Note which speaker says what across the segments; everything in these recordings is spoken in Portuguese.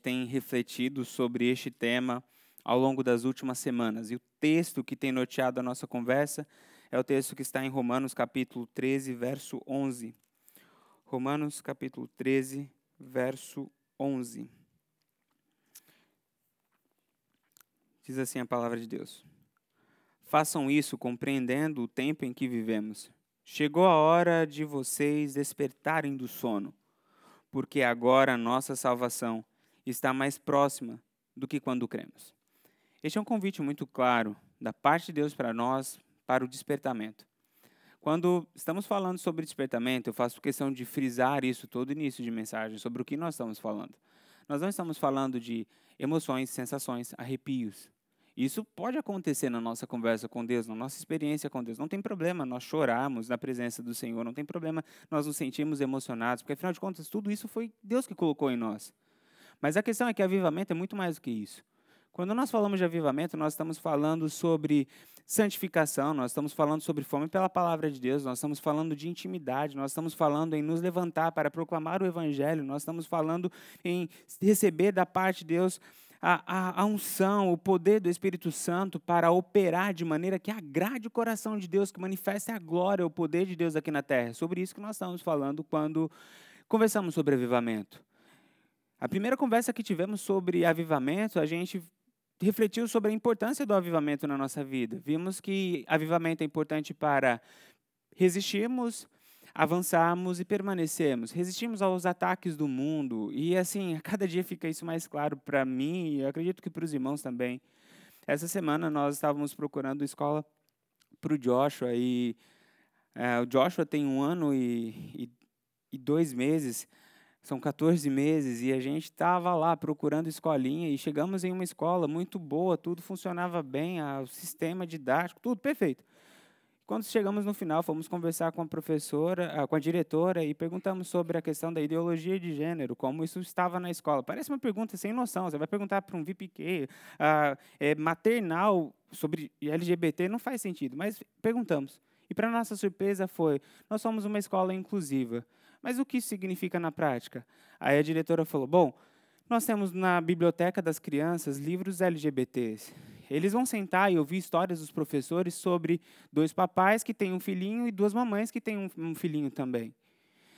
Speaker 1: tem refletido sobre este tema ao longo das últimas semanas. E o texto que tem norteado a nossa conversa é o texto que está em Romanos capítulo 13, verso 11. Romanos capítulo 13, verso 11. Diz assim a palavra de Deus: Façam isso compreendendo o tempo em que vivemos. Chegou a hora de vocês despertarem do sono, porque agora a nossa salvação está mais próxima do que quando cremos. Este é um convite muito claro da parte de Deus para nós para o despertamento. Quando estamos falando sobre despertamento, eu faço questão de frisar isso todo início de mensagem, sobre o que nós estamos falando. Nós não estamos falando de emoções, sensações, arrepios. Isso pode acontecer na nossa conversa com Deus, na nossa experiência com Deus. Não tem problema nós chorarmos na presença do Senhor, não tem problema nós nos sentirmos emocionados, porque afinal de contas tudo isso foi Deus que colocou em nós. Mas a questão é que avivamento é muito mais do que isso. Quando nós falamos de avivamento, nós estamos falando sobre santificação, nós estamos falando sobre fome pela palavra de Deus, nós estamos falando de intimidade, nós estamos falando em nos levantar para proclamar o Evangelho, nós estamos falando em receber da parte de Deus a, a, a, unção, o poder do Espírito Santo para operar de maneira que agrade o coração de Deus, que manifeste a glória, o poder de Deus aqui na terra. Sobre isso que nós estamos falando quando conversamos sobre avivamento. A primeira conversa que tivemos sobre avivamento, a gente refletiu sobre a importância do avivamento na nossa vida. Vimos que avivamento é importante para resistirmos, avançarmos e permanecermos. Resistimos aos ataques do mundo. E assim, a cada dia fica isso mais claro para mim e eu acredito que para os irmãos também. Essa semana nós estávamos procurando escola para o Joshua e é, o Joshua tem um ano e, e, e dois meses são 14 meses e a gente estava lá procurando escolinha e chegamos em uma escola muito boa, tudo funcionava bem, o sistema didático, tudo perfeito. Quando chegamos no final, fomos conversar com a professora, ah, com a diretora e perguntamos sobre a questão da ideologia de gênero, como isso estava na escola. Parece uma pergunta sem noção. Você vai perguntar para um VPQ uh, é, maternal sobre LGBT, não faz sentido, mas perguntamos. E para nossa surpresa foi: nós somos uma escola inclusiva. Mas o que isso significa na prática? Aí a diretora falou: bom, nós temos na biblioteca das crianças livros LGBTs. Eles vão sentar e ouvir histórias dos professores sobre dois papais que têm um filhinho e duas mamães que têm um, filhinho também.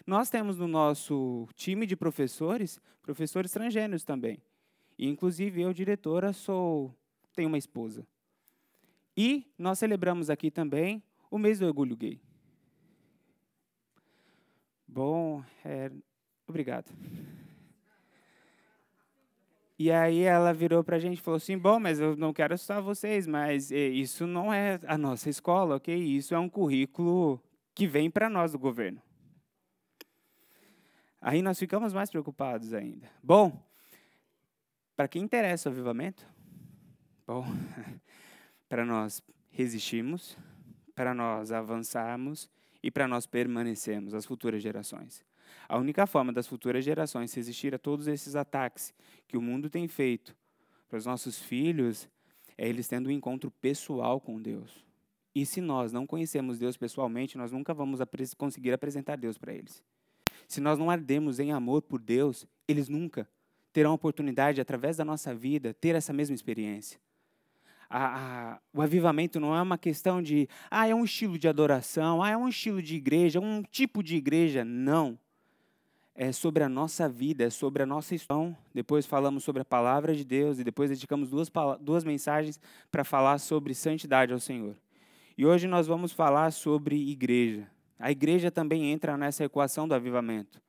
Speaker 1: Nós temos no nosso time de professores, professores transgêneros também. E, inclusive, eu, diretora, sou tenho uma esposa. E nós celebramos aqui também o mês do orgulho gay. Bom, é, obrigado. E aí ela virou para a gente e falou assim, bom, mas eu não quero assustar vocês, mas é, isso não é a nossa escola, ok? Isso é um currículo que vem para nós do governo. Aí nós ficamos mais preocupados ainda. Bom, para quem interessa o avivamento, bom, para nós resistirmos, para nós avançarmos e para nós permanecermos, as futuras gerações. A única forma das futuras gerações resistir a todos esses ataques que o mundo tem feito para os nossos filhos é eles tendo um encontro pessoal com Deus. E se nós não conhecemos Deus pessoalmente, nós nunca vamos conseguir apresentar Deus para eles. Se nós não ardemos em amor por Deus, eles nunca terão a oportunidade, através da nossa vida, ter essa mesma experiência a, a, o avivamento não é uma questão de, ah, é um estilo de adoração, ah, é um estilo de igreja, um tipo de igreja. Não. É sobre a nossa vida, é sobre a nossa história. Depois falamos sobre a palavra de Deus e depois dedicamos duas, duas mensagens para falar sobre santidade ao Senhor. E hoje nós vamos falar sobre igreja. A igreja também entra nessa equação do avivamento.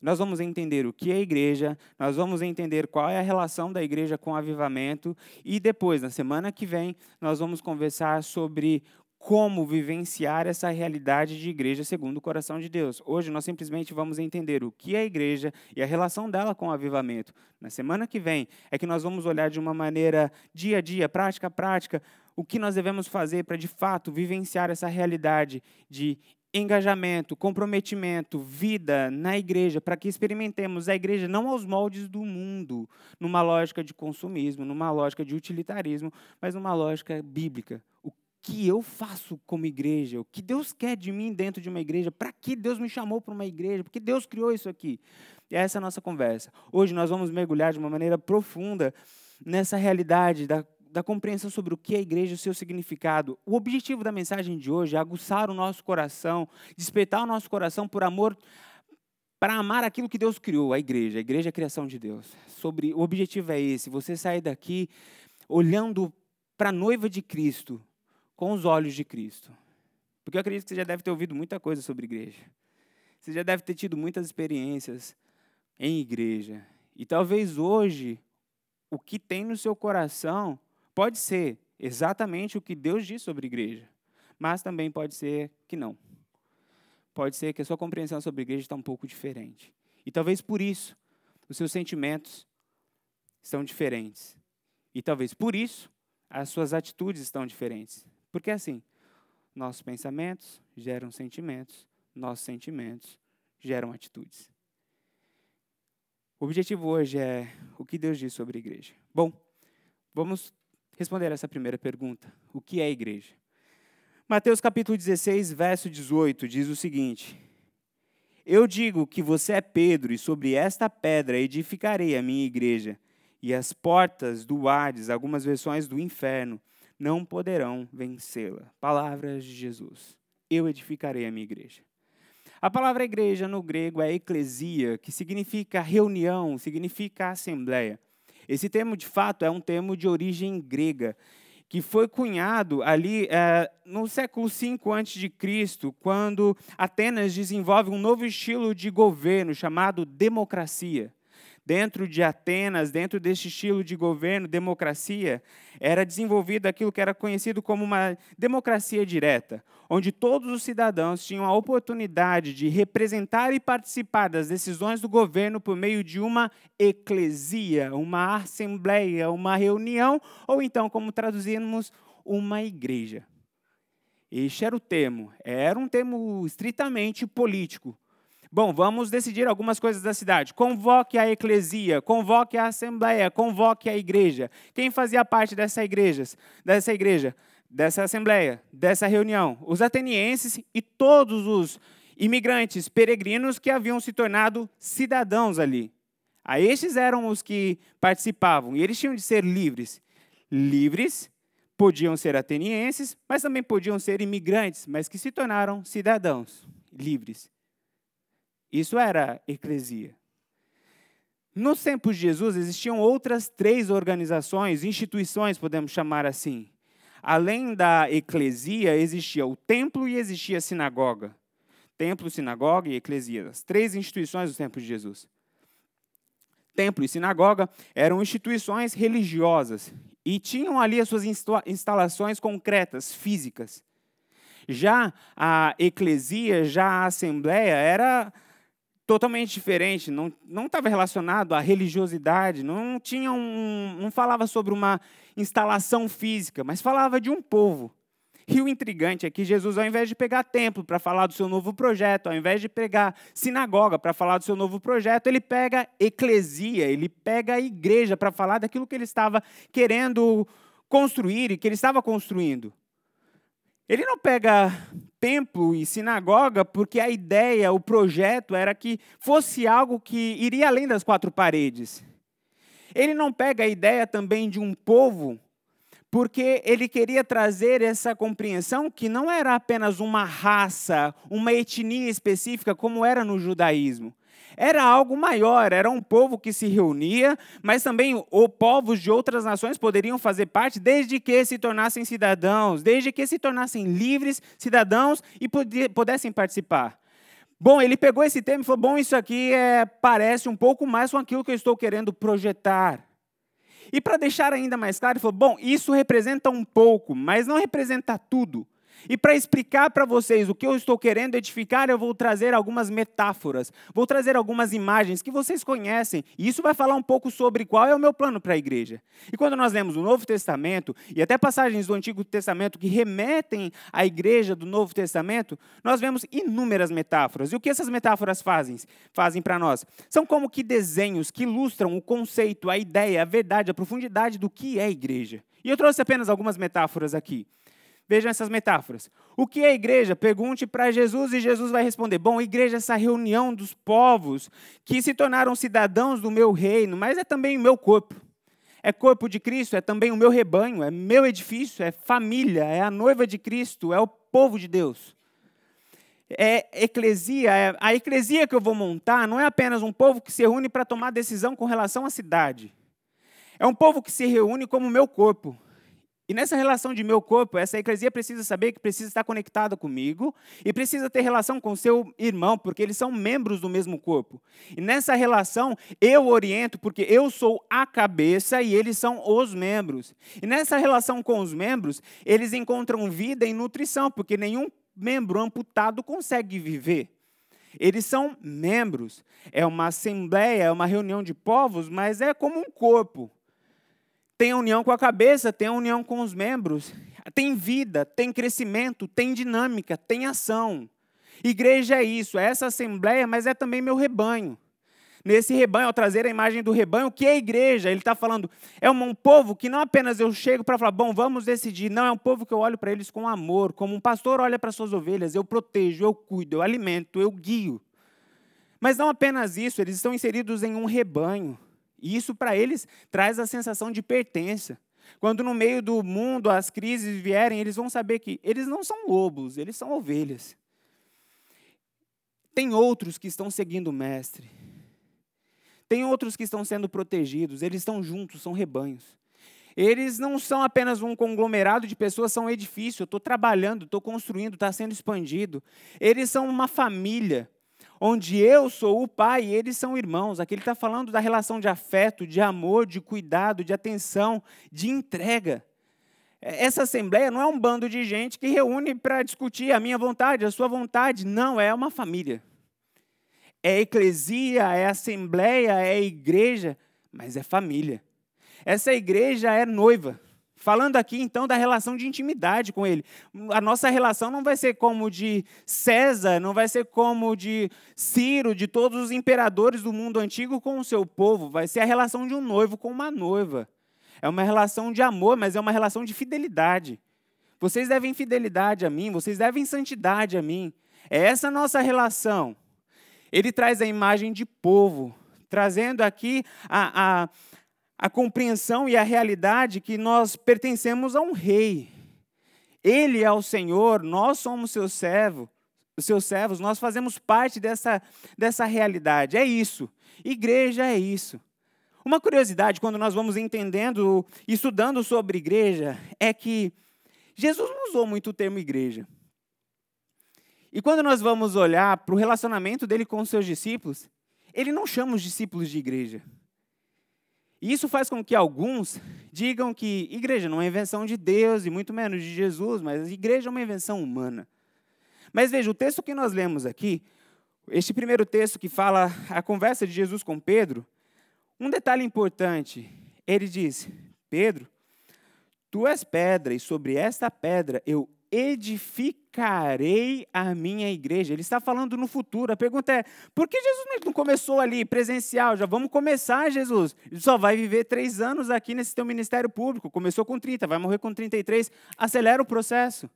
Speaker 1: Nós vamos entender o que é igreja, nós vamos entender qual é a relação da igreja com o avivamento e depois, na semana que vem, nós vamos conversar sobre como vivenciar essa realidade de igreja segundo o coração de Deus. Hoje nós simplesmente vamos entender o que é a igreja e a relação dela com o avivamento. Na semana que vem é que nós vamos olhar de uma maneira dia a dia, prática a prática, o que nós devemos fazer para de fato vivenciar essa realidade de engajamento, comprometimento, vida na igreja, para que experimentemos a igreja não aos moldes do mundo, numa lógica de consumismo, numa lógica de utilitarismo, mas numa lógica bíblica. O que eu faço como igreja, o que Deus quer de mim dentro de uma igreja, para que Deus me chamou para uma igreja, porque Deus criou isso aqui. E essa é a nossa conversa. Hoje nós vamos mergulhar de uma maneira profunda nessa realidade da, da compreensão sobre o que é a igreja o seu significado. O objetivo da mensagem de hoje é aguçar o nosso coração, despertar o nosso coração por amor para amar aquilo que Deus criou, a igreja. A igreja é a criação de Deus. Sobre o objetivo é esse, você sair daqui olhando para a noiva de Cristo, com os olhos de Cristo. Porque eu acredito que você já deve ter ouvido muita coisa sobre igreja. Você já deve ter tido muitas experiências em igreja. E talvez hoje, o que tem no seu coração pode ser exatamente o que Deus diz sobre igreja. Mas também pode ser que não. Pode ser que a sua compreensão sobre igreja está um pouco diferente. E talvez por isso, os seus sentimentos estão diferentes. E talvez por isso, as suas atitudes estão diferentes. Porque assim, nossos pensamentos geram sentimentos, nossos sentimentos geram atitudes. O objetivo hoje é o que Deus diz sobre a igreja. Bom, vamos responder essa primeira pergunta: o que é igreja? Mateus capítulo 16, verso 18 diz o seguinte: Eu digo que você é Pedro, e sobre esta pedra edificarei a minha igreja, e as portas do Hades, algumas versões do inferno, não poderão vencê-la. Palavras de Jesus. Eu edificarei a minha igreja. A palavra igreja no grego é eclesia, que significa reunião, significa assembleia. Esse termo, de fato, é um termo de origem grega, que foi cunhado ali é, no século V a.C., quando Atenas desenvolve um novo estilo de governo chamado democracia dentro de Atenas, dentro deste estilo de governo, democracia, era desenvolvido aquilo que era conhecido como uma democracia direta, onde todos os cidadãos tinham a oportunidade de representar e participar das decisões do governo por meio de uma eclesia, uma assembleia, uma reunião, ou então, como traduzimos, uma igreja. Este era o termo, era um termo estritamente político, Bom, vamos decidir algumas coisas da cidade. Convoque a eclesia, convoque a assembleia, convoque a igreja. Quem fazia parte dessa igreja, dessa igreja, dessa assembleia, dessa reunião? Os atenienses e todos os imigrantes, peregrinos que haviam se tornado cidadãos ali. A estes eram os que participavam, e eles tinham de ser livres. Livres podiam ser atenienses, mas também podiam ser imigrantes, mas que se tornaram cidadãos livres. Isso era eclesia. Nos tempos de Jesus existiam outras três organizações, instituições, podemos chamar assim. Além da eclesia, existia o templo e existia a sinagoga. Templo, sinagoga e eclesia, as três instituições dos tempos de Jesus. Templo e sinagoga eram instituições religiosas e tinham ali as suas instalações concretas, físicas. Já a eclesia, já a assembleia, era totalmente diferente, não estava relacionado à religiosidade, não tinha um, não falava sobre uma instalação física, mas falava de um povo. E o intrigante é que Jesus, ao invés de pegar templo para falar do seu novo projeto, ao invés de pegar sinagoga para falar do seu novo projeto, ele pega eclesia, ele pega a igreja para falar daquilo que ele estava querendo construir e que ele estava construindo. Ele não pega templo e sinagoga porque a ideia, o projeto era que fosse algo que iria além das quatro paredes. Ele não pega a ideia também de um povo porque ele queria trazer essa compreensão que não era apenas uma raça, uma etnia específica como era no judaísmo era algo maior, era um povo que se reunia, mas também o povos de outras nações poderiam fazer parte desde que se tornassem cidadãos, desde que se tornassem livres cidadãos e pudessem participar. Bom, ele pegou esse tema e falou: bom, isso aqui é, parece um pouco mais com aquilo que eu estou querendo projetar. E para deixar ainda mais claro, ele falou: bom, isso representa um pouco, mas não representa tudo. E para explicar para vocês o que eu estou querendo edificar, eu vou trazer algumas metáforas, vou trazer algumas imagens que vocês conhecem, e isso vai falar um pouco sobre qual é o meu plano para a igreja. E quando nós lemos o Novo Testamento, e até passagens do Antigo Testamento que remetem à igreja do Novo Testamento, nós vemos inúmeras metáforas. E o que essas metáforas fazem? Fazem para nós? São como que desenhos que ilustram o conceito, a ideia, a verdade, a profundidade do que é igreja. E eu trouxe apenas algumas metáforas aqui. Vejam essas metáforas. O que é igreja? Pergunte para Jesus e Jesus vai responder: Bom, igreja é essa reunião dos povos que se tornaram cidadãos do meu reino, mas é também o meu corpo. É corpo de Cristo, é também o meu rebanho, é meu edifício, é família, é a noiva de Cristo, é o povo de Deus. É eclesia, é, a eclesia que eu vou montar não é apenas um povo que se reúne para tomar decisão com relação à cidade. É um povo que se reúne como meu corpo. E nessa relação de meu corpo, essa eclesia precisa saber que precisa estar conectada comigo e precisa ter relação com seu irmão, porque eles são membros do mesmo corpo. E nessa relação, eu oriento, porque eu sou a cabeça e eles são os membros. E nessa relação com os membros, eles encontram vida e nutrição, porque nenhum membro amputado consegue viver. Eles são membros. É uma assembleia, é uma reunião de povos, mas é como um corpo tem a união com a cabeça, tem a união com os membros, tem vida, tem crescimento, tem dinâmica, tem ação. Igreja é isso, é essa assembleia, mas é também meu rebanho. Nesse rebanho, ao trazer a imagem do rebanho, o que é igreja? Ele está falando, é um povo que não apenas eu chego para falar, bom, vamos decidir. Não, é um povo que eu olho para eles com amor, como um pastor olha para suas ovelhas, eu protejo, eu cuido, eu alimento, eu guio. Mas não apenas isso, eles estão inseridos em um rebanho. E isso para eles traz a sensação de pertença. Quando no meio do mundo as crises vierem, eles vão saber que eles não são lobos, eles são ovelhas. Tem outros que estão seguindo o mestre. Tem outros que estão sendo protegidos, eles estão juntos, são rebanhos. Eles não são apenas um conglomerado de pessoas, são um edifício. Eu estou trabalhando, estou construindo, está sendo expandido. Eles são uma família onde eu sou o pai e eles são irmãos. Aqui ele está falando da relação de afeto, de amor, de cuidado, de atenção, de entrega. É, essa assembleia não é um bando de gente que reúne para discutir a minha vontade, a sua vontade. Não, é uma família. É eclesia, é assembleia, é igreja, mas é família. Essa igreja é noiva. Falando aqui então da relação de intimidade com ele. A nossa relação não vai ser como de César, não vai ser como de Ciro, de todos os imperadores do mundo antigo com o seu povo. Vai ser a relação de um noivo com uma noiva. É uma relação de amor, mas é uma relação de fidelidade. Vocês devem fidelidade a mim, vocês devem santidade a mim. É essa nossa relação. Ele traz a imagem de povo, trazendo aqui a, a a compreensão e a realidade que nós pertencemos a um rei. Ele é o Senhor, nós somos seus servos, os seus servos, nós fazemos parte dessa, dessa realidade. É isso. Igreja é isso. Uma curiosidade, quando nós vamos entendendo e estudando sobre igreja, é que Jesus não usou muito o termo igreja. E quando nós vamos olhar para o relacionamento dele com os seus discípulos, ele não chama os discípulos de igreja. E isso faz com que alguns digam que igreja não é invenção de Deus e muito menos de Jesus, mas igreja é uma invenção humana. Mas veja, o texto que nós lemos aqui, este primeiro texto que fala a conversa de Jesus com Pedro, um detalhe importante, ele diz: Pedro, tu és pedra, e sobre esta pedra eu edificarei a minha igreja. Ele está falando no futuro. A pergunta é: por que Jesus não começou ali, presencial? Já vamos começar, Jesus. Ele só vai viver três anos aqui nesse teu ministério público. Começou com 30, vai morrer com 33. Acelera o processo.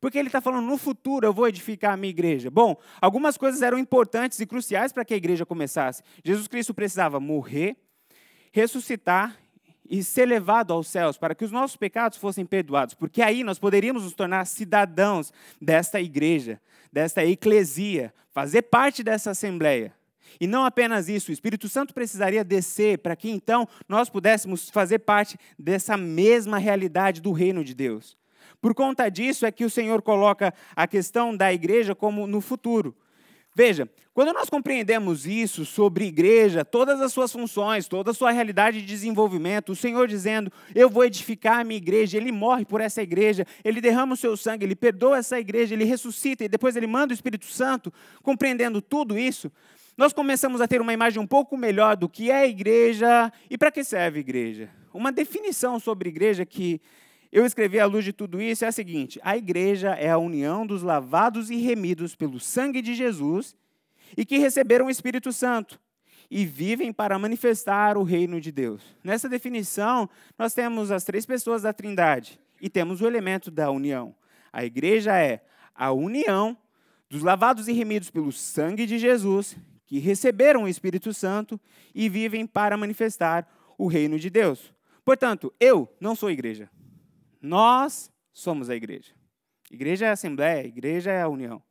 Speaker 1: Porque ele está falando, no futuro eu vou edificar a minha igreja. Bom, algumas coisas eram importantes e cruciais para que a igreja começasse. Jesus Cristo precisava morrer, ressuscitar e ser levado aos céus para que os nossos pecados fossem perdoados, porque aí nós poderíamos nos tornar cidadãos desta igreja, desta eclesia, fazer parte dessa assembleia. E não apenas isso, o Espírito Santo precisaria descer para que então nós pudéssemos fazer parte dessa mesma realidade do reino de Deus. Por conta disso é que o Senhor coloca a questão da igreja como no futuro. Veja, quando nós compreendemos isso sobre igreja, todas as suas funções, toda a sua realidade de desenvolvimento, o Senhor dizendo: Eu vou edificar a minha igreja, Ele morre por essa igreja, Ele derrama o seu sangue, Ele perdoa essa igreja, Ele ressuscita e depois Ele manda o Espírito Santo, compreendendo tudo isso, nós começamos a ter uma imagem um pouco melhor do que é a igreja e para que serve a igreja. Uma definição sobre igreja que eu escrevi à luz de tudo isso é a seguinte: a igreja é a união dos lavados e remidos pelo sangue de Jesus e que receberam o Espírito Santo e vivem para manifestar o reino de Deus. Nessa definição, nós temos as três pessoas da Trindade e temos o elemento da união. A igreja é a união dos lavados e remidos pelo sangue de Jesus, que receberam o Espírito Santo e vivem para manifestar o reino de Deus. Portanto, eu não sou igreja. Nós somos a igreja. Igreja é a assembleia, igreja é a união.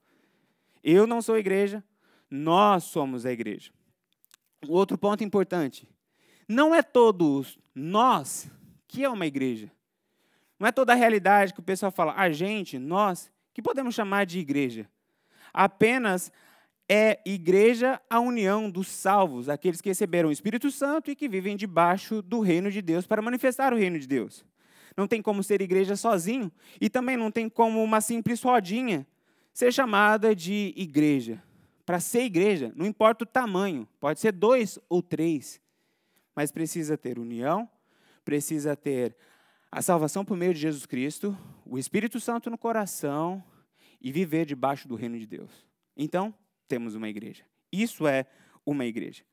Speaker 1: Eu não sou igreja, nós somos a igreja. Outro ponto importante: não é todos nós que é uma igreja. Não é toda a realidade que o pessoal fala, a gente, nós, que podemos chamar de igreja. Apenas é igreja a união dos salvos, aqueles que receberam o Espírito Santo e que vivem debaixo do reino de Deus para manifestar o reino de Deus. Não tem como ser igreja sozinho e também não tem como uma simples rodinha ser chamada de igreja. Para ser igreja, não importa o tamanho, pode ser dois ou três, mas precisa ter união, precisa ter a salvação por meio de Jesus Cristo, o Espírito Santo no coração e viver debaixo do reino de Deus. Então, temos uma igreja. Isso é uma igreja.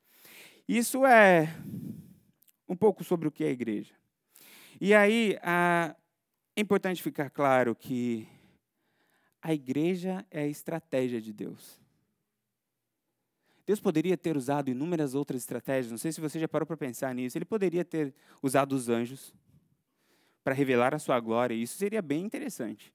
Speaker 1: Isso é um pouco sobre o que é igreja. E aí, é importante ficar claro que a igreja é a estratégia de Deus. Deus poderia ter usado inúmeras outras estratégias, não sei se você já parou para pensar nisso. Ele poderia ter usado os anjos, para revelar a sua glória. E isso seria bem interessante.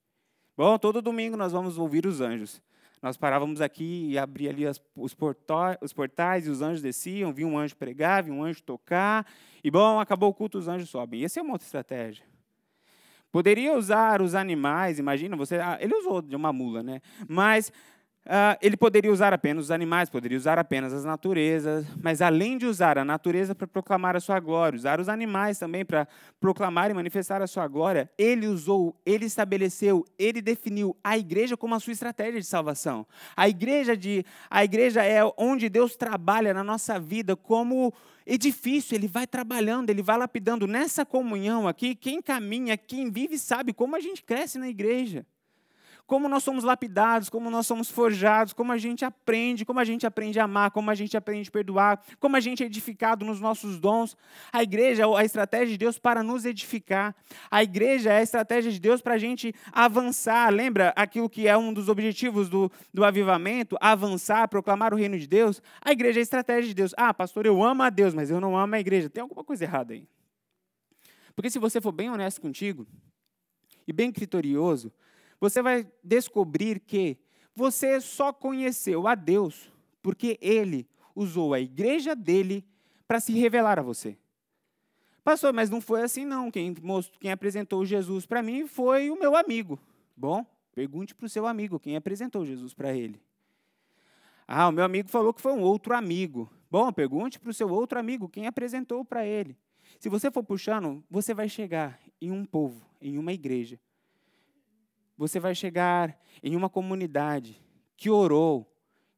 Speaker 1: Bom, todo domingo nós vamos ouvir os anjos. Nós parávamos aqui e abria ali as, os, portói, os portais e os anjos desciam, vinha um anjo pregar, vinha um anjo tocar. E bom, acabou o culto, os anjos sobem. Essa é uma outra estratégia. Poderia usar os animais, imagina, você, ah, ele usou de uma mula, né? Mas Uh, ele poderia usar apenas os animais, poderia usar apenas as naturezas, mas além de usar a natureza para proclamar a sua glória, usar os animais também para proclamar e manifestar a sua glória, ele usou, ele estabeleceu, ele definiu a igreja como a sua estratégia de salvação. A igreja, de, a igreja é onde Deus trabalha na nossa vida como edifício, ele vai trabalhando, ele vai lapidando. Nessa comunhão aqui, quem caminha, quem vive, sabe como a gente cresce na igreja como nós somos lapidados, como nós somos forjados, como a gente aprende, como a gente aprende a amar, como a gente aprende a perdoar, como a gente é edificado nos nossos dons. A igreja é a estratégia de Deus para nos edificar. A igreja é a estratégia de Deus para a gente avançar. Lembra aquilo que é um dos objetivos do, do avivamento? Avançar, proclamar o reino de Deus. A igreja é a estratégia de Deus. Ah, pastor, eu amo a Deus, mas eu não amo a igreja. Tem alguma coisa errada aí. Porque se você for bem honesto contigo e bem criterioso, você vai descobrir que você só conheceu a Deus porque ele usou a igreja dele para se revelar a você. Pastor, mas não foi assim não. Quem, mostrou, quem apresentou Jesus para mim foi o meu amigo. Bom, pergunte para o seu amigo quem apresentou Jesus para ele. Ah, o meu amigo falou que foi um outro amigo. Bom, pergunte para o seu outro amigo quem apresentou para ele. Se você for puxando, você vai chegar em um povo, em uma igreja, você vai chegar em uma comunidade que orou,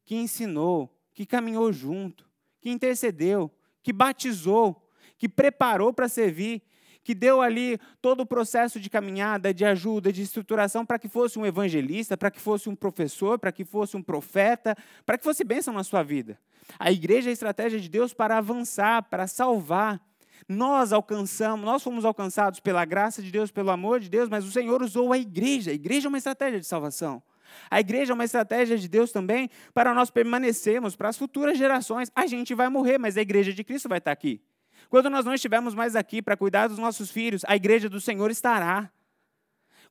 Speaker 1: que ensinou, que caminhou junto, que intercedeu, que batizou, que preparou para servir, que deu ali todo o processo de caminhada, de ajuda, de estruturação para que fosse um evangelista, para que fosse um professor, para que fosse um profeta, para que fosse bênção na sua vida. A igreja é a estratégia de Deus para avançar, para salvar, nós alcançamos, nós fomos alcançados pela graça de Deus, pelo amor de Deus, mas o Senhor usou a igreja. A igreja é uma estratégia de salvação. A igreja é uma estratégia de Deus também para nós permanecermos para as futuras gerações. A gente vai morrer, mas a igreja de Cristo vai estar aqui. Quando nós não estivermos mais aqui para cuidar dos nossos filhos, a igreja do Senhor estará.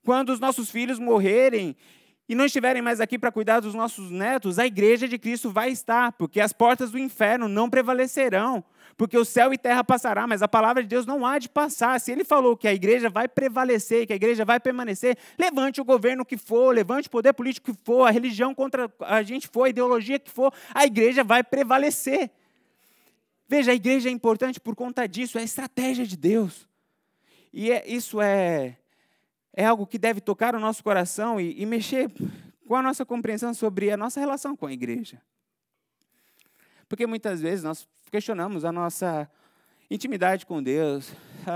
Speaker 1: Quando os nossos filhos morrerem e não estiverem mais aqui para cuidar dos nossos netos, a igreja de Cristo vai estar, porque as portas do inferno não prevalecerão, porque o céu e terra passará, mas a palavra de Deus não há de passar. Se ele falou que a igreja vai prevalecer, que a igreja vai permanecer, levante o governo que for, levante o poder político que for, a religião contra a gente for, a ideologia que for, a igreja vai prevalecer. Veja, a igreja é importante por conta disso, é a estratégia de Deus. E é, isso é é algo que deve tocar o nosso coração e, e mexer com a nossa compreensão sobre a nossa relação com a igreja. Porque muitas vezes nós questionamos a nossa intimidade com Deus,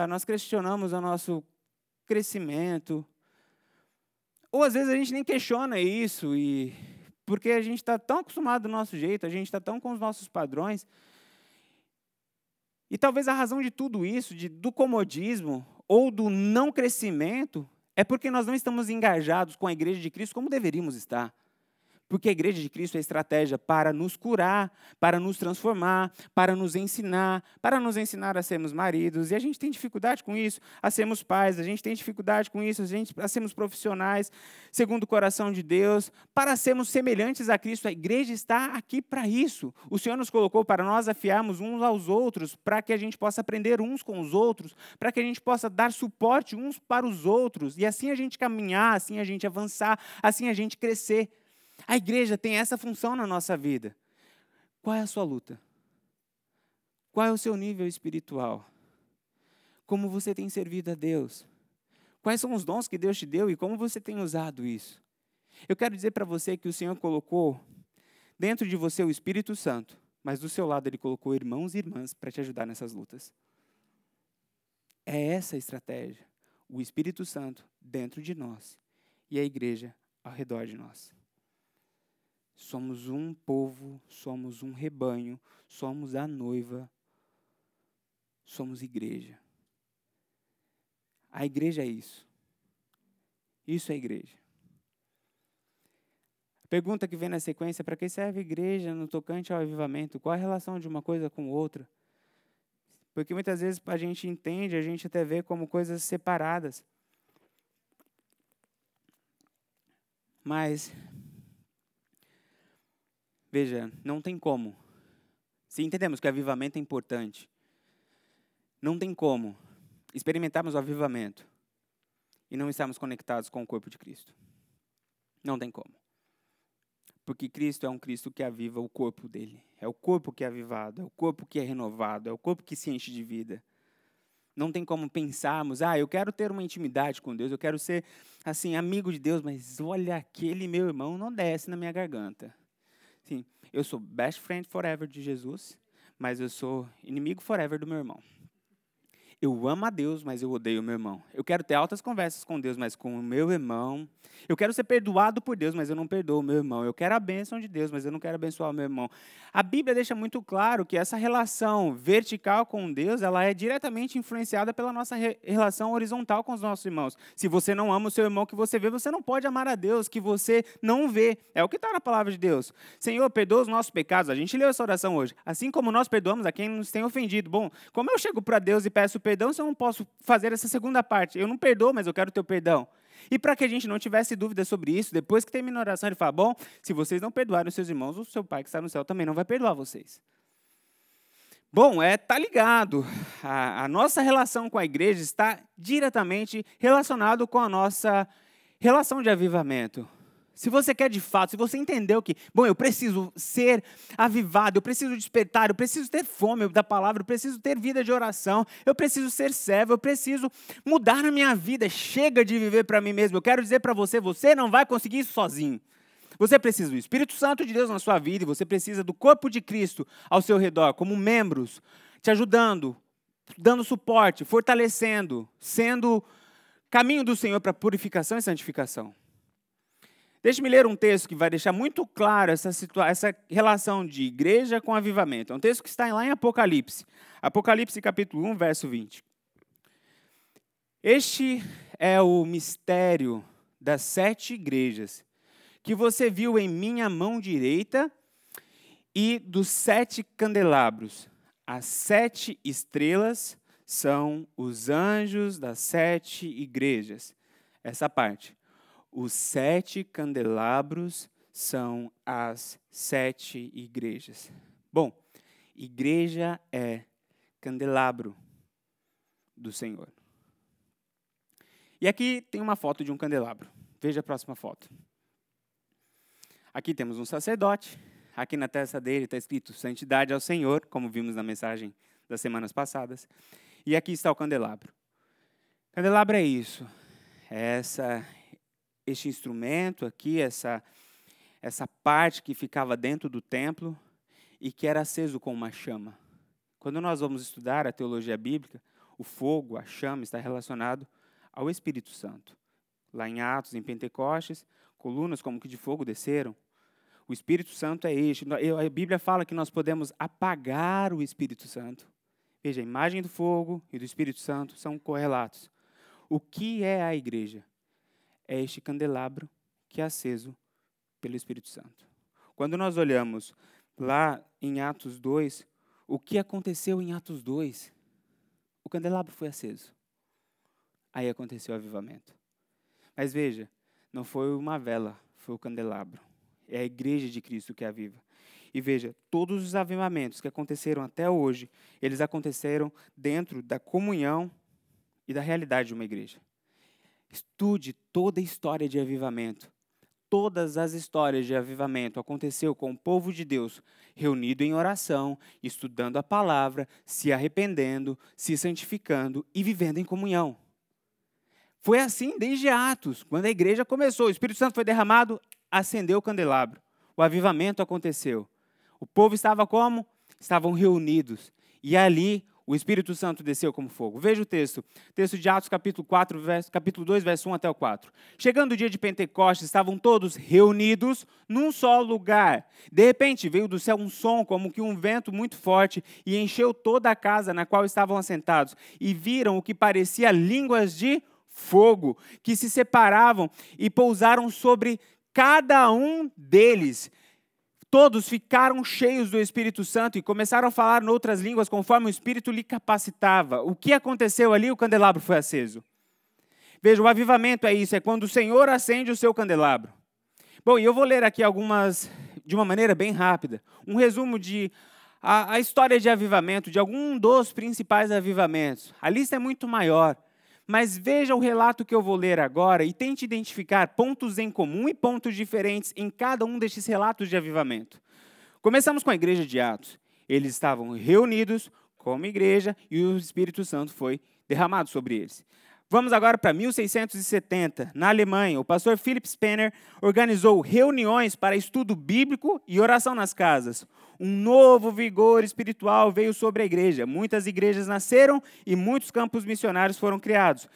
Speaker 1: nós questionamos o nosso crescimento, ou às vezes a gente nem questiona isso, e porque a gente está tão acostumado do nosso jeito, a gente está tão com os nossos padrões. E talvez a razão de tudo isso, de, do comodismo ou do não crescimento, É porque nós não estamos engajados com a igreja de Cristo como deveríamos estar. Porque a igreja de Cristo é estratégia para nos curar, para nos transformar, para nos ensinar, para nos ensinar a sermos maridos. E a gente tem dificuldade com isso, a sermos pais, a gente tem dificuldade com isso, a, gente, a sermos profissionais, segundo o coração de Deus, para sermos semelhantes a Cristo. A igreja está aqui para isso. O Senhor nos colocou para nós afiarmos uns aos outros, para que a gente possa aprender uns com os outros, para que a gente possa dar suporte uns para os outros. E assim a gente caminhar, assim a gente avançar, assim a gente crescer. A igreja tem essa função na nossa vida. Qual é a sua luta? Qual é o seu nível espiritual? Como você tem servido a Deus? Quais são os dons que Deus te deu e como você tem usado isso? Eu quero dizer para você que o Senhor colocou dentro de você o Espírito Santo, mas do seu lado ele colocou irmãos e irmãs para te ajudar nessas lutas. É essa a estratégia. O Espírito Santo dentro de nós e a igreja ao redor de nós. Somos um povo, somos um rebanho, somos a noiva, somos igreja. A igreja é isso. Isso é igreja. A pergunta que vem na sequência: para que serve a igreja no tocante ao avivamento? Qual a relação de uma coisa com outra? Porque muitas vezes a gente entende, a gente até vê como coisas separadas. Mas Veja, não tem como. Se entendemos que avivamento é importante, não tem como experimentarmos o avivamento e não estarmos conectados com o corpo de Cristo. Não tem como. Porque Cristo é um Cristo que aviva o corpo dele. É o corpo que é avivado, é o corpo que é renovado, é o corpo que se enche de vida. Não tem como pensarmos, ah, eu quero ter uma intimidade com Deus, eu quero ser assim amigo de Deus, mas olha aquele meu irmão não desce na minha garganta. Sim, eu sou best friend forever de Jesus, mas eu sou inimigo forever do meu irmão. Eu amo a Deus, mas eu odeio o meu irmão. Eu quero ter altas conversas com Deus, mas com o meu irmão. Eu quero ser perdoado por Deus, mas eu não perdoo o meu irmão. Eu quero a bênção de Deus, mas eu não quero abençoar o meu irmão. A Bíblia deixa muito claro que essa relação vertical com Deus, ela é diretamente influenciada pela nossa re relação horizontal com os nossos irmãos. Se você não ama o seu irmão que você vê, você não pode amar a Deus que você não vê. É o que está na palavra de Deus. Senhor, perdoa os nossos pecados. A gente leu essa oração hoje. Assim como nós perdoamos a quem nos tem ofendido. Bom, como eu chego para Deus e peço perdão se eu não posso fazer essa segunda parte? Eu não perdoo, mas eu quero o teu perdão. E para que a gente não tivesse dúvida sobre isso, depois que termina a oração, ele fala: Bom, se vocês não perdoarem os seus irmãos, o seu pai que está no céu também não vai perdoar vocês. Bom, é, tá ligado. A, a nossa relação com a igreja está diretamente relacionado com a nossa relação de avivamento. Se você quer de fato, se você entendeu que, bom, eu preciso ser avivado, eu preciso despertar, eu preciso ter fome da palavra, eu preciso ter vida de oração, eu preciso ser servo, eu preciso mudar a minha vida, chega de viver para mim mesmo. Eu quero dizer para você, você não vai conseguir isso sozinho. Você precisa do Espírito Santo de Deus na sua vida e você precisa do corpo de Cristo ao seu redor, como membros, te ajudando, dando suporte, fortalecendo, sendo caminho do Senhor para purificação e santificação. Deixe-me ler um texto que vai deixar muito claro essa, essa relação de igreja com avivamento. É um texto que está lá em Apocalipse. Apocalipse capítulo 1, verso 20. Este é o mistério das sete igrejas que você viu em minha mão direita e dos sete candelabros. As sete estrelas são os anjos das sete igrejas. Essa parte. Os sete candelabros são as sete igrejas. Bom, igreja é candelabro do Senhor. E aqui tem uma foto de um candelabro. Veja a próxima foto. Aqui temos um sacerdote. Aqui na testa dele está escrito Santidade ao Senhor, como vimos na mensagem das semanas passadas. E aqui está o candelabro. Candelabro é isso. É essa este instrumento aqui, essa, essa parte que ficava dentro do templo e que era aceso com uma chama. Quando nós vamos estudar a teologia bíblica, o fogo, a chama, está relacionado ao Espírito Santo. Lá em Atos, em Pentecostes, colunas como que de fogo desceram. O Espírito Santo é este. A Bíblia fala que nós podemos apagar o Espírito Santo. Veja, a imagem do fogo e do Espírito Santo são correlatos. O que é a igreja? É este candelabro que é aceso pelo Espírito Santo. Quando nós olhamos lá em Atos 2, o que aconteceu em Atos 2? O candelabro foi aceso. Aí aconteceu o avivamento. Mas veja, não foi uma vela, foi o candelabro. É a igreja de Cristo que aviva. E veja, todos os avivamentos que aconteceram até hoje, eles aconteceram dentro da comunhão e da realidade de uma igreja. Estude toda a história de avivamento. Todas as histórias de avivamento aconteceu com o povo de Deus reunido em oração, estudando a palavra, se arrependendo, se santificando e vivendo em comunhão. Foi assim desde Atos, quando a igreja começou. O Espírito Santo foi derramado, acendeu o candelabro. O avivamento aconteceu. O povo estava como? Estavam reunidos. E ali o Espírito Santo desceu como fogo. Veja o texto. Texto de Atos, capítulo 4, verso, capítulo 2, verso 1 até o 4. Chegando o dia de Pentecostes, estavam todos reunidos num só lugar. De repente, veio do céu um som como que um vento muito forte e encheu toda a casa na qual estavam assentados. E viram o que parecia línguas de fogo, que se separavam e pousaram sobre cada um deles. Todos ficaram cheios do Espírito Santo e começaram a falar em outras línguas conforme o Espírito lhe capacitava. O que aconteceu ali? O candelabro foi aceso. Veja, o avivamento é isso, é quando o Senhor acende o seu candelabro. Bom, e eu vou ler aqui algumas, de uma maneira bem rápida, um resumo de a, a história de avivamento, de algum dos principais avivamentos. A lista é muito maior, mas veja o relato que eu vou ler agora e tente identificar pontos em comum e pontos diferentes em cada um destes relatos de avivamento. Começamos com a igreja de Atos. Eles estavam reunidos como igreja e o Espírito Santo foi derramado sobre eles. Vamos agora para 1670, na Alemanha. O pastor Philip Spener organizou reuniões para estudo bíblico e oração nas casas. Um novo vigor espiritual veio sobre a igreja. Muitas igrejas nasceram e muitos campos missionários foram criados.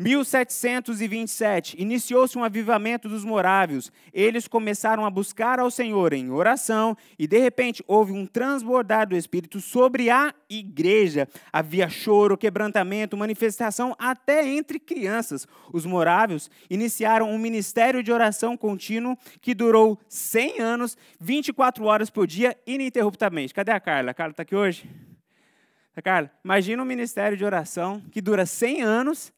Speaker 1: 1727, iniciou-se um avivamento dos morávios. Eles começaram a buscar ao Senhor em oração e, de repente, houve um transbordar do Espírito sobre a igreja. Havia choro, quebrantamento, manifestação até entre crianças. Os morávios iniciaram um ministério de oração contínuo que durou 100 anos, 24 horas por dia, ininterruptamente. Cadê a Carla? A Carla está aqui hoje? Carla, imagina um ministério de oração que dura 100 anos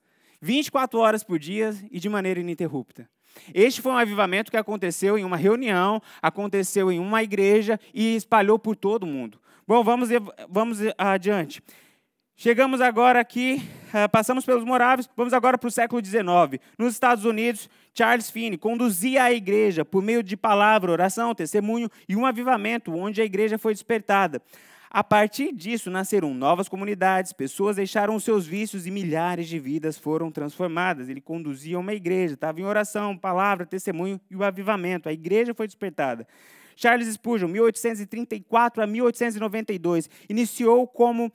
Speaker 1: 24 horas por dia e de maneira ininterrupta. Este foi um avivamento que aconteceu em uma reunião, aconteceu em uma igreja e espalhou por todo o mundo. Bom, vamos, vamos adiante. Chegamos agora aqui, ah, passamos pelos moráveis, vamos agora para o século XIX. Nos Estados Unidos, Charles Finney conduzia a igreja por meio de palavra, oração, testemunho e um avivamento, onde a igreja foi despertada. A partir disso, nasceram novas comunidades, pessoas deixaram seus vícios e milhares de vidas foram transformadas. Ele conduzia uma igreja, estava em oração, palavra, testemunho e o avivamento. A igreja foi despertada. Charles Spurgeon, 1834 a 1892, iniciou como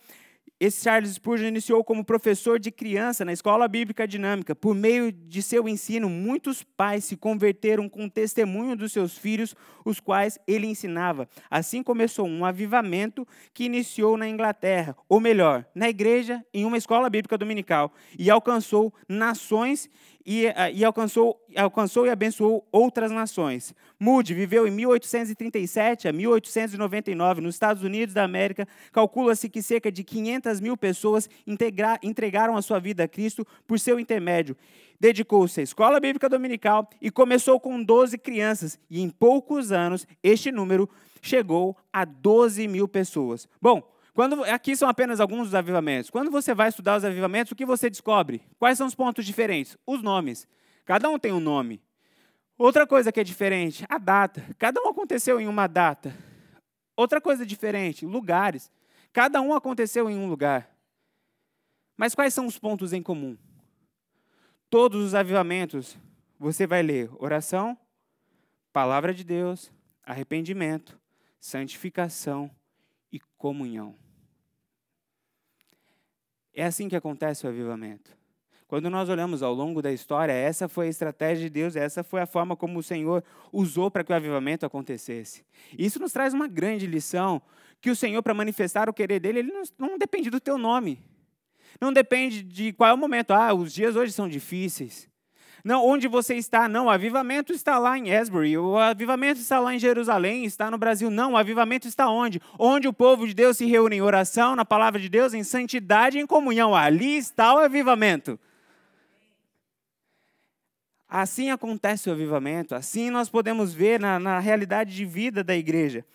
Speaker 1: esse Charles Spurgeon iniciou como professor de criança na escola bíblica dinâmica. Por meio de seu ensino, muitos pais se converteram com o testemunho dos seus filhos, os quais ele ensinava. Assim começou um avivamento que iniciou na Inglaterra, ou melhor, na igreja, em uma escola bíblica dominical, e alcançou nações e, ah, e alcançou, alcançou e abençoou outras nações. Moody viveu em 1837 a 1899 nos Estados Unidos da América. Calcula-se que cerca de 500 mil pessoas integra, entregaram a sua vida a Cristo por seu intermédio. Dedicou-se à escola bíblica dominical e começou com 12 crianças. E em poucos anos, este número chegou a 12 mil pessoas. Bom, quando, aqui são apenas alguns dos avivamentos. Quando você vai estudar os avivamentos, o que você descobre? Quais são os pontos diferentes? Os nomes. Cada um tem um nome. Outra coisa que é diferente, a data. Cada um aconteceu em uma data. Outra coisa diferente, lugares. Cada um aconteceu em um lugar. Mas quais são os pontos em comum? Todos os avivamentos, você vai ler oração, palavra de Deus, arrependimento, santificação e comunhão. É assim que acontece o avivamento. Quando nós olhamos ao longo da história, essa foi a estratégia de Deus, essa foi a forma como o Senhor usou para que o avivamento acontecesse. Isso nos traz uma grande lição, que o Senhor, para manifestar o querer dele, ele não, não depende do teu nome. Não depende de qual é o momento. Ah, os dias hoje são difíceis. Não, onde você está? Não, o avivamento está lá em Asbury, o avivamento está lá em Jerusalém, está no Brasil. Não, o avivamento está onde? Onde o povo de Deus se reúne em oração, na palavra de Deus, em santidade em comunhão. Ali está o avivamento. Assim acontece o avivamento, assim nós podemos ver na, na realidade de vida da igreja.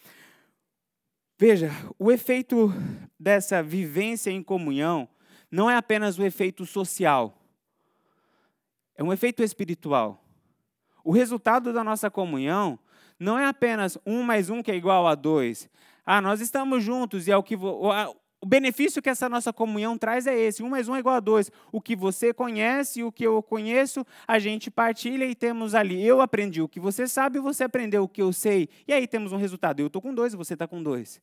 Speaker 1: Veja, o efeito dessa vivência em comunhão não é apenas o efeito social é um efeito espiritual. O resultado da nossa comunhão não é apenas um mais um que é igual a dois. Ah, nós estamos juntos e é o que o benefício que essa nossa comunhão traz é esse: um mais um é igual a dois. O que você conhece e o que eu conheço, a gente partilha e temos ali. Eu aprendi o que você sabe, você aprendeu o que eu sei. E aí temos um resultado. Eu estou com dois você está com dois.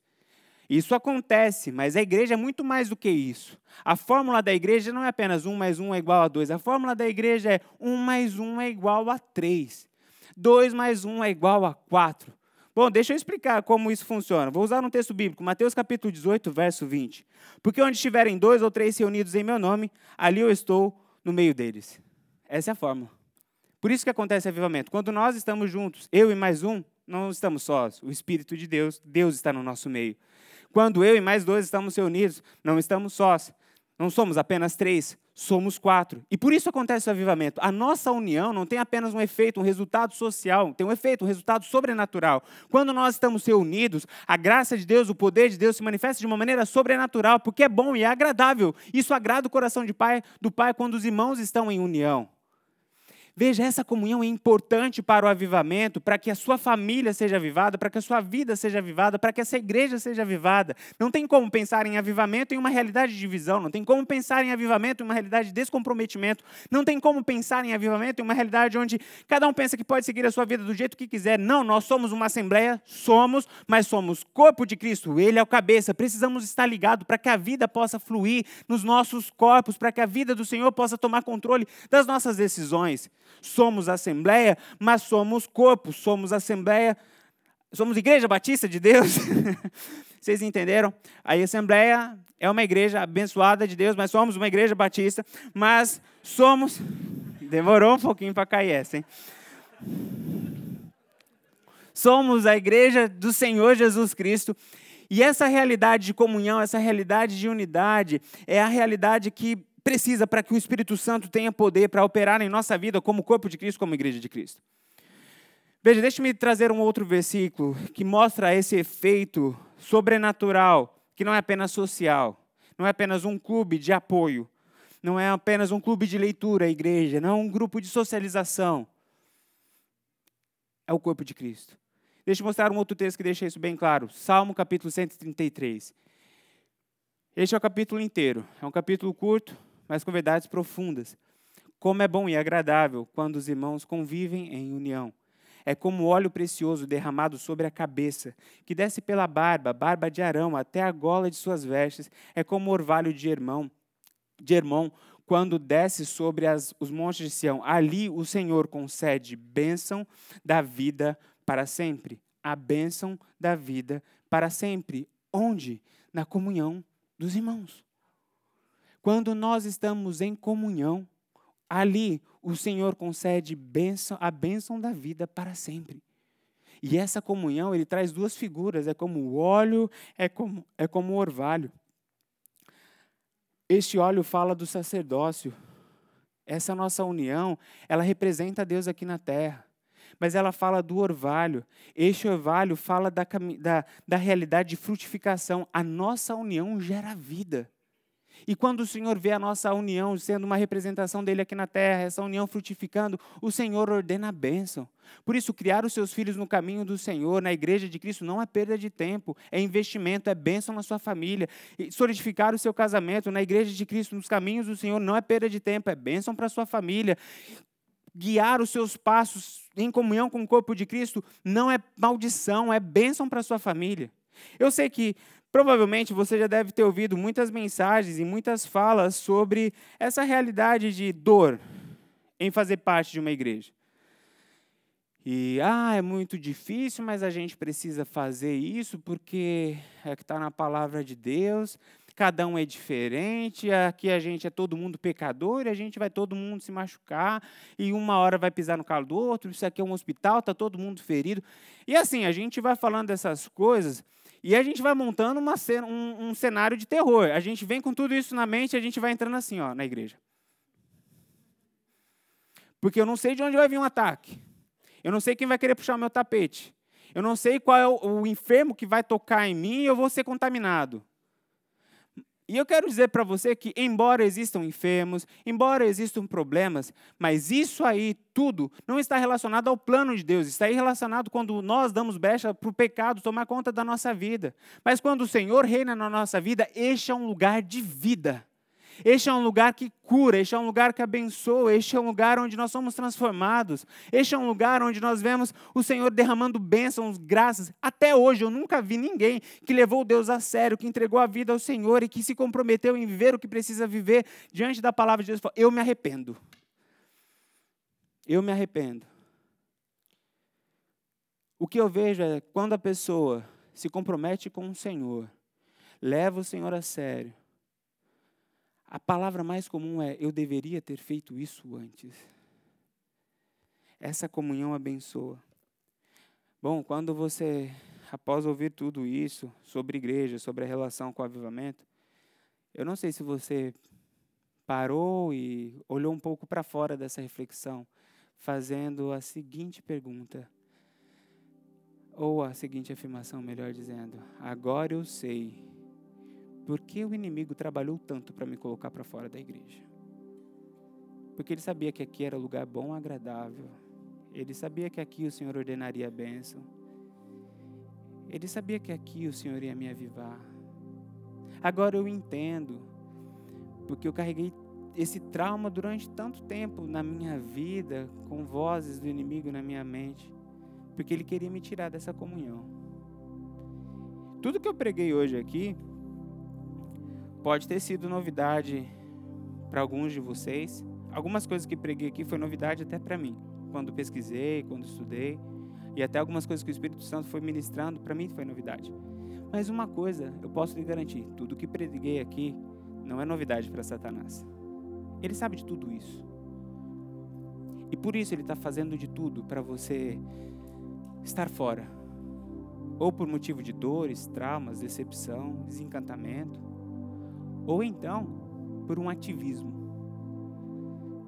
Speaker 1: Isso acontece, mas a igreja é muito mais do que isso. A fórmula da igreja não é apenas um mais um é igual a dois. A fórmula da igreja é um mais um é igual a três. Dois mais um é igual a quatro. Bom, deixa eu explicar como isso funciona. Vou usar um texto bíblico, Mateus capítulo 18, verso 20. Porque onde estiverem dois ou três reunidos em meu nome, ali eu estou no meio deles. Essa é a fórmula. Por isso que acontece avivamento. Quando nós estamos juntos, eu e mais um, não estamos sós. O Espírito de Deus, Deus está no nosso meio. Quando eu e mais dois estamos reunidos, não estamos sós. Não somos apenas três, somos quatro. E por isso acontece o avivamento. A nossa união não tem apenas um efeito, um resultado social, tem um efeito, um resultado sobrenatural. Quando nós estamos reunidos, a graça de Deus, o poder de Deus se manifesta de uma maneira sobrenatural, porque é bom e é agradável. Isso agrada o coração de pai, do Pai quando os irmãos estão em união. Veja, essa comunhão é importante para o avivamento, para que a sua família seja avivada, para que a sua vida seja avivada, para que essa igreja seja avivada. Não tem como pensar em avivamento em uma realidade de divisão, não tem como pensar em avivamento em uma realidade de descomprometimento, não tem como pensar em avivamento em uma realidade onde cada um pensa que pode seguir a sua vida do jeito que quiser. Não, nós somos uma assembleia, somos, mas somos corpo de Cristo, Ele é o cabeça. Precisamos estar ligados para que a vida possa fluir nos nossos corpos, para que a vida do Senhor possa tomar controle das nossas decisões. Somos assembleia, mas somos corpo, somos assembleia, somos igreja batista de Deus. Vocês entenderam? A assembleia é uma igreja abençoada de Deus, mas somos uma igreja batista, mas somos demorou um pouquinho para cair essa, hein? Somos a igreja do Senhor Jesus Cristo. E essa realidade de comunhão, essa realidade de unidade, é a realidade que precisa para que o Espírito Santo tenha poder para operar em nossa vida como corpo de Cristo, como igreja de Cristo. Veja, deixe-me trazer um outro versículo que mostra esse efeito sobrenatural, que não é apenas social, não é apenas um clube de apoio, não é apenas um clube de leitura, a igreja, não é um grupo de socialização. É o corpo de Cristo. Deixa eu mostrar um outro texto que deixa isso bem claro. Salmo capítulo 133. Este é o capítulo inteiro. É um capítulo curto, mas com verdades profundas. Como é bom e agradável quando os irmãos convivem em união. É como óleo precioso derramado sobre a cabeça, que desce pela barba, barba de Arão, até a gola de suas vestes. É como orvalho de irmão, de irmão, quando desce sobre as, os montes de Sião. Ali o Senhor concede bênção da vida para sempre. A bênção da vida para sempre. Onde? Na comunhão dos irmãos. Quando nós estamos em comunhão, ali o Senhor concede a bênção da vida para sempre. E essa comunhão, ele traz duas figuras, é como o óleo, é como, é como o orvalho. Este óleo fala do sacerdócio. Essa nossa união, ela representa Deus aqui na terra. Mas ela fala do orvalho. Este orvalho fala da, da, da realidade de frutificação. A nossa união gera vida. E quando o Senhor vê a nossa união sendo uma representação dele aqui na terra, essa união frutificando, o Senhor ordena a bênção. Por isso, criar os seus filhos no caminho do Senhor, na igreja de Cristo, não é perda de tempo, é investimento, é bênção na sua família. E solidificar o seu casamento na igreja de Cristo, nos caminhos do Senhor, não é perda de tempo, é bênção para a sua família. Guiar os seus passos em comunhão com o corpo de Cristo não é maldição, é bênção para sua família. Eu sei que Provavelmente você já deve ter ouvido muitas mensagens e muitas falas sobre essa realidade de dor em fazer parte de uma igreja. E, ah, é muito difícil, mas a gente precisa fazer isso porque é que está na palavra de Deus. cada um é diferente, aqui a gente é todo mundo pecador e a gente vai todo mundo se machucar, e uma hora vai pisar no calo do outro, isso aqui é um hospital, está todo mundo ferido. E assim, a gente vai falando dessas coisas e a gente vai montando uma, um, um cenário de terror. A gente vem com tudo isso na mente e a gente vai entrando assim, ó, na igreja. Porque eu não sei de onde vai vir um ataque. Eu não sei quem vai querer puxar o meu tapete. Eu não sei qual é o, o enfermo que vai tocar em mim e eu vou ser contaminado. E eu quero dizer para você que, embora existam enfermos, embora existam problemas, mas isso aí tudo não está relacionado ao plano de Deus, está aí relacionado quando nós damos brecha para o pecado tomar conta da nossa vida. Mas quando o Senhor reina na nossa vida, este é um lugar de vida. Este é um lugar que cura, este é um lugar que abençoa, este é um lugar onde nós somos transformados, este é um lugar onde nós vemos o Senhor derramando bênçãos, graças. Até hoje eu nunca vi ninguém que levou Deus a sério, que entregou a vida ao Senhor e que se comprometeu em viver o que precisa viver diante da palavra de Deus. Eu me arrependo. Eu me arrependo. O que eu vejo é quando a pessoa se compromete com o Senhor, leva o Senhor a sério, a palavra mais comum é: eu deveria ter feito isso antes. Essa comunhão abençoa. Bom, quando você, após ouvir tudo isso sobre igreja, sobre a relação com o avivamento, eu não sei se você parou e olhou um pouco para fora dessa reflexão, fazendo a seguinte pergunta, ou a seguinte afirmação, melhor dizendo: agora eu sei por que o inimigo trabalhou tanto para me colocar para fora da igreja? Porque ele sabia que aqui era lugar bom, agradável. Ele sabia que aqui o Senhor ordenaria a bênção. Ele sabia que aqui o Senhor ia me avivar. Agora eu entendo, porque eu carreguei esse trauma durante tanto tempo na minha vida, com vozes do inimigo na minha mente, porque ele queria me tirar dessa comunhão. Tudo que eu preguei hoje aqui Pode ter sido novidade para alguns de vocês. Algumas coisas que preguei aqui foi novidade até para mim, quando pesquisei, quando estudei, e até algumas coisas que o Espírito Santo foi ministrando, para mim foi novidade. Mas uma coisa eu posso lhe garantir: tudo que preguei aqui não é novidade para Satanás. Ele sabe de tudo isso. E por isso ele está fazendo de tudo para você estar fora. Ou por motivo de dores, traumas, decepção, desencantamento ou então, por um ativismo.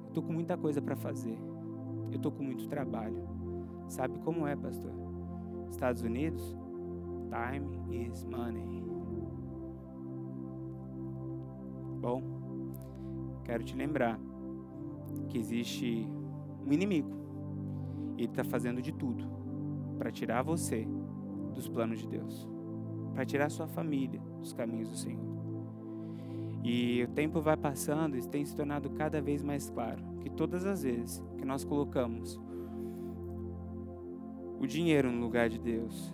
Speaker 1: Eu estou com muita coisa para fazer. Eu estou com muito trabalho. Sabe como é, pastor? Estados Unidos, time is money. Bom, quero te lembrar que existe um inimigo. E ele está fazendo de tudo para tirar você dos planos de Deus, para tirar sua família dos caminhos do Senhor. E o tempo vai passando e tem se tornado cada vez mais claro que todas as vezes que nós colocamos o dinheiro no lugar de Deus,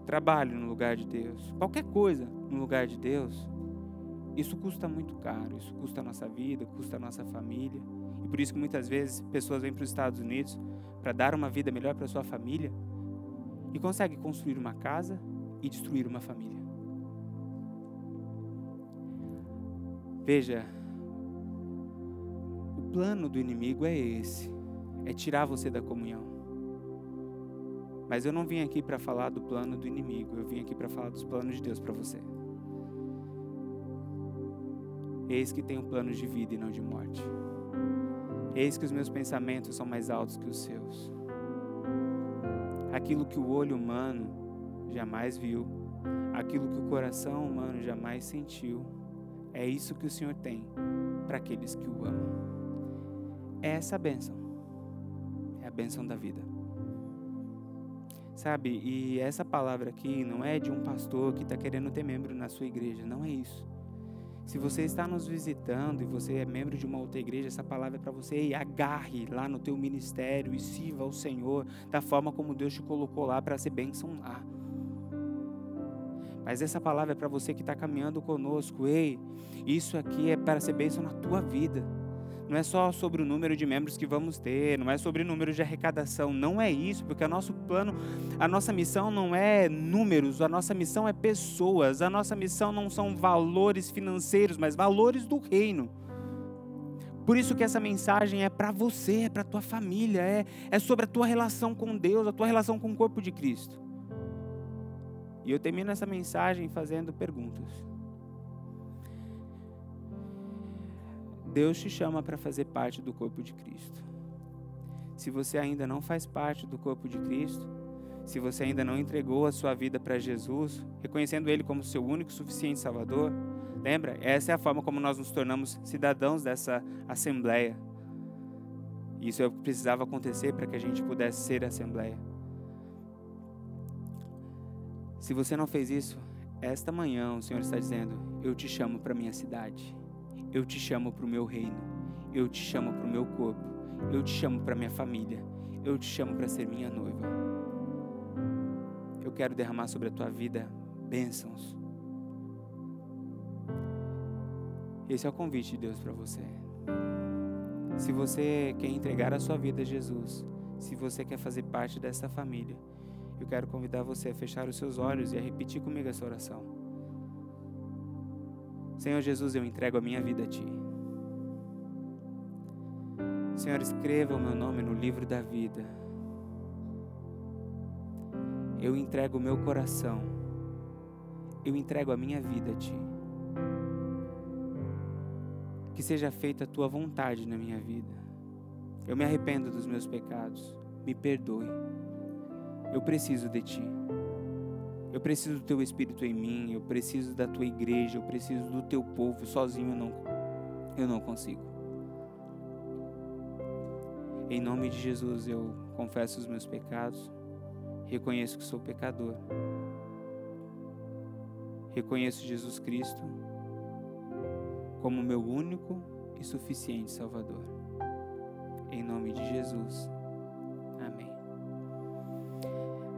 Speaker 1: o trabalho no lugar de Deus, qualquer coisa no lugar de Deus, isso custa muito caro, isso custa a nossa vida, custa a nossa família. E por isso que muitas vezes pessoas vêm para os Estados Unidos para dar uma vida melhor para sua família e conseguem construir uma casa e destruir uma família. Veja, o plano do inimigo é esse: é tirar você da comunhão. Mas eu não vim aqui para falar do plano do inimigo, eu vim aqui para falar dos planos de Deus para você. Eis que tenho planos de vida e não de morte. Eis que os meus pensamentos são mais altos que os seus. Aquilo que o olho humano jamais viu, aquilo que o coração humano jamais sentiu é isso que o Senhor tem para aqueles que o amam. É essa a bênção. É a bênção da vida. Sabe, e essa palavra aqui não é de um pastor que está querendo ter membro na sua igreja, não é isso. Se você está nos visitando e você é membro de uma outra igreja, essa palavra é para você. E agarre lá no teu ministério e sirva ao Senhor da forma como Deus te colocou lá para ser bênção lá. Mas essa palavra é para você que está caminhando conosco. Ei, isso aqui é para ser bênção na tua vida. não é só sobre o número de membros que vamos ter, não é sobre o número de arrecadação, não é isso, porque o nosso plano, a nossa missão não é números, a nossa missão é pessoas, a nossa missão não são valores financeiros, mas valores do reino. Por isso que essa mensagem é para você, é para a tua família, é, é sobre a tua relação com Deus, a tua relação com o corpo de Cristo. E eu termino essa mensagem fazendo perguntas. Deus te chama para fazer parte do corpo de Cristo. Se você ainda não faz parte do corpo de Cristo, se você ainda não entregou a sua vida para Jesus, reconhecendo Ele como seu único suficiente Salvador, lembra? Essa é a forma como nós nos tornamos cidadãos dessa assembleia. Isso é o que precisava acontecer para que a gente pudesse ser assembleia. Se você não fez isso, esta manhã o Senhor está dizendo: Eu te chamo para minha cidade, eu te chamo para o meu reino, eu te chamo para o meu corpo, eu te chamo para minha família, eu te chamo para ser minha noiva. Eu quero derramar sobre a tua vida bênçãos. Esse é o convite de Deus para você. Se você quer entregar a sua vida a Jesus, se você quer fazer parte dessa família, eu quero convidar você a fechar os seus olhos e a repetir comigo essa oração. Senhor Jesus, eu entrego a minha vida a Ti. Senhor, escreva o meu nome no livro da vida. Eu entrego o meu coração. Eu entrego a minha vida a Ti. Que seja feita a Tua vontade na minha vida. Eu me arrependo dos meus pecados. Me perdoe. Eu preciso de Ti. Eu preciso do Teu Espírito em mim. Eu preciso da Tua igreja. Eu preciso do Teu povo. Sozinho eu não, eu não consigo. Em nome de Jesus eu confesso os meus pecados. Reconheço que sou pecador. Reconheço Jesus Cristo como meu único e suficiente Salvador. Em nome de Jesus.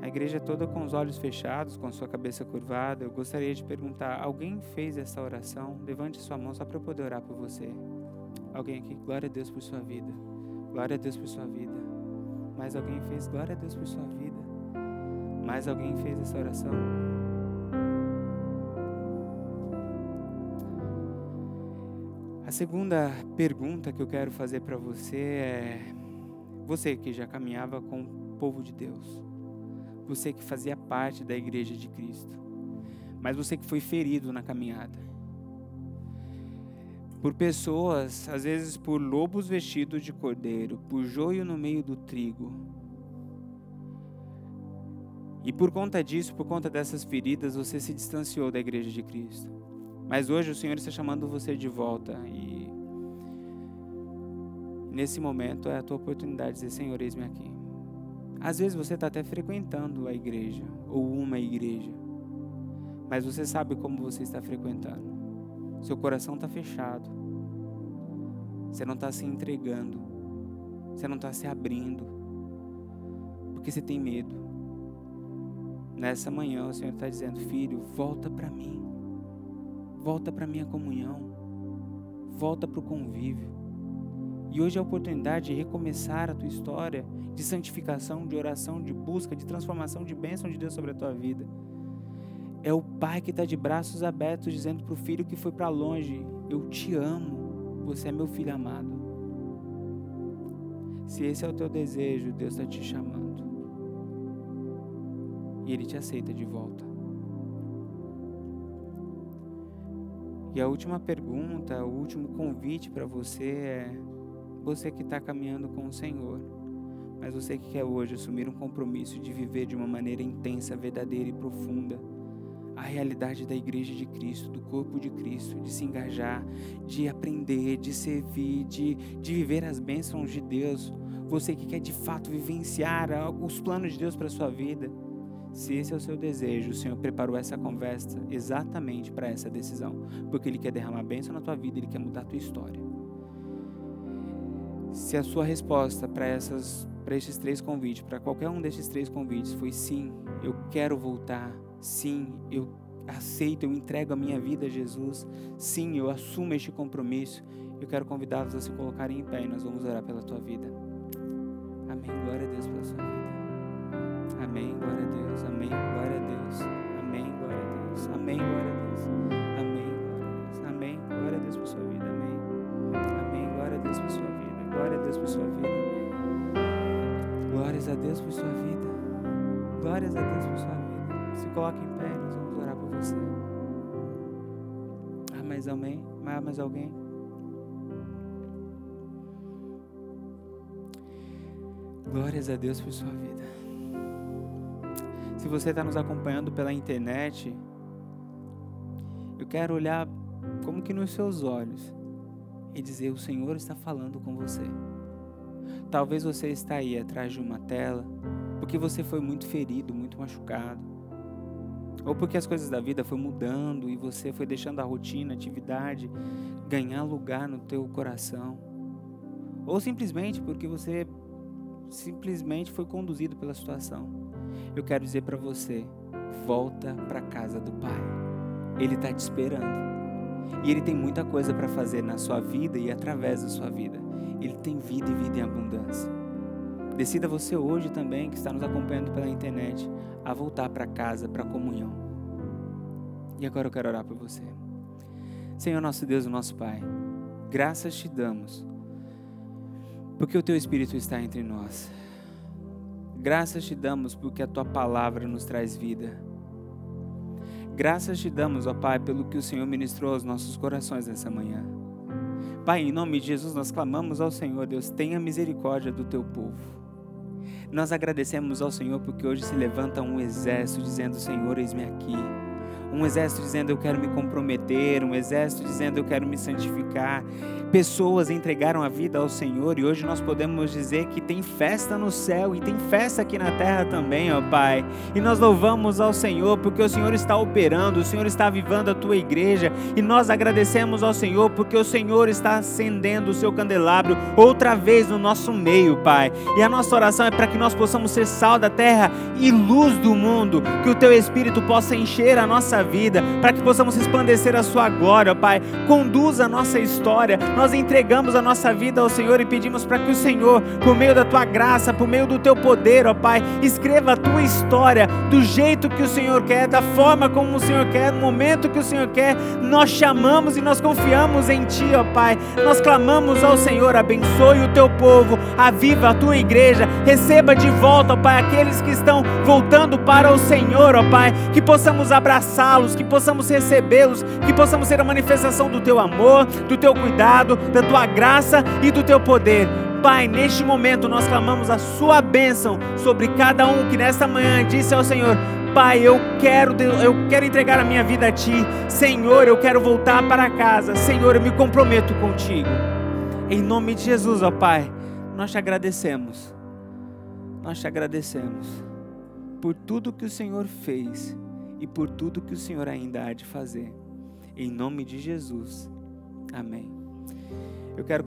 Speaker 1: A igreja toda com os olhos fechados, com sua cabeça curvada, eu gostaria de perguntar: alguém fez essa oração? Levante sua mão só para eu poder orar por você. Alguém aqui, glória a Deus por sua vida. Glória a Deus por sua vida. Mais alguém fez glória a Deus por sua vida. Mais alguém fez essa oração? A segunda pergunta que eu quero fazer para você é: você que já caminhava com o povo de Deus, você que fazia parte da igreja de Cristo, mas você que foi ferido na caminhada. Por pessoas, às vezes por lobos vestidos de cordeiro, por joio no meio do trigo. E por conta disso, por conta dessas feridas, você se distanciou da igreja de Cristo. Mas hoje o Senhor está chamando você de volta e nesse momento é a tua oportunidade de dizer: Senhor, eis-me aqui. Às vezes você está até frequentando a igreja ou uma igreja, mas você sabe como você está frequentando. Seu coração está fechado. Você não está se entregando. Você não está se abrindo. Porque você tem medo. Nessa manhã o Senhor está dizendo: Filho, volta para mim. Volta para minha comunhão. Volta para o convívio. E hoje é a oportunidade de recomeçar a tua história de santificação, de oração, de busca, de transformação, de bênção de Deus sobre a tua vida. É o pai que está de braços abertos dizendo para o filho que foi para longe: Eu te amo, você é meu filho amado. Se esse é o teu desejo, Deus está te chamando. E Ele te aceita de volta. E a última pergunta, o último convite para você é: você que está caminhando com o Senhor, mas você que quer hoje assumir um compromisso de viver de uma maneira intensa, verdadeira e profunda a realidade da igreja de Cristo, do corpo de Cristo, de se engajar, de aprender, de servir, de, de viver as bênçãos de Deus. Você que quer de fato vivenciar os planos de Deus para a sua vida. Se esse é o seu desejo, o Senhor preparou essa conversa exatamente para essa decisão, porque Ele quer derramar bênção na tua vida, Ele quer mudar a tua história. Se a sua resposta para essas para esses três convites, para qualquer um desses três convites foi sim, eu quero voltar. Sim, eu aceito, eu entrego a minha vida a Jesus. Sim, eu assumo este compromisso. Eu quero convidá-los a se colocarem em pé e nós vamos orar pela tua vida. Amém. Glória a Deus pela sua vida. Amém. Glória a Deus. Amém. Glória a Deus. Amém. Glória a Deus. Amém. Glória a Deus. Amém. Glória a Deus. Amém. Glória a Deus por sua Glória a Deus por sua vida. Glórias a Deus por sua vida. Glórias a Deus por sua vida. Se coloque em pé, nós vamos orar por você. Ah, mais? Ah, mais alguém? Glórias a Deus por sua vida. Se você está nos acompanhando pela internet, eu quero olhar como que nos seus olhos e dizer: O Senhor está falando com você. Talvez você está aí atrás de uma tela porque você foi muito ferido, muito machucado, ou porque as coisas da vida foram mudando e você foi deixando a rotina, a atividade ganhar lugar no teu coração, ou simplesmente porque você simplesmente foi conduzido pela situação. Eu quero dizer para você, volta para casa do Pai. Ele está te esperando. E Ele tem muita coisa para fazer na sua vida e através da sua vida. Ele tem vida e vida em abundância. Decida você hoje também, que está nos acompanhando pela internet, a voltar para casa, para a comunhão. E agora eu quero orar por você. Senhor nosso Deus, nosso Pai, graças te damos, porque o Teu Espírito está entre nós. Graças te damos porque a Tua palavra nos traz vida. Graças te damos, ó Pai, pelo que o Senhor ministrou aos nossos corações nessa manhã. Pai, em nome de Jesus, nós clamamos ao Senhor, Deus, tenha misericórdia do teu povo. Nós agradecemos ao Senhor porque hoje se levanta um exército dizendo: Senhor, eis-me aqui. Um exército dizendo: Eu quero me comprometer. Um exército dizendo: Eu quero me santificar. Pessoas entregaram a vida ao Senhor e hoje nós podemos dizer que tem festa no céu e tem festa aqui na terra também, ó Pai. E nós louvamos ao Senhor porque o Senhor está operando, o Senhor está avivando a tua igreja e nós agradecemos ao Senhor porque o Senhor está acendendo o seu candelabro outra vez no nosso meio, Pai. E a nossa oração é para que nós possamos ser sal da terra e luz do mundo, que o teu Espírito possa encher a nossa vida, para que possamos resplandecer a sua glória, ó Pai. Conduza a nossa história nós entregamos a nossa vida ao Senhor e pedimos para que o Senhor, por meio da tua graça, por meio do teu poder, ó Pai, escreva a tua história do jeito que o Senhor quer, da forma como o Senhor quer, no momento que o Senhor quer. Nós chamamos e nós confiamos em Ti, ó Pai. Nós clamamos ao Senhor, abençoe o teu povo, aviva a tua igreja, receba de volta, ó Pai, aqueles que estão voltando para o Senhor, ó Pai, que possamos abraçá-los, que possamos recebê-los, que possamos ser a manifestação do teu amor, do teu cuidado, da tua graça e do teu poder. Pai, neste momento nós clamamos a sua bênção sobre cada um que nesta manhã disse ao Senhor: Pai, eu quero, eu quero entregar a minha vida a Ti. Senhor, eu quero voltar para casa. Senhor, eu me comprometo contigo. Em nome de Jesus, ó Pai, nós te agradecemos. Nós te agradecemos por tudo que o Senhor fez e por tudo que o Senhor ainda há de fazer. Em nome de Jesus. Amém. Eu quero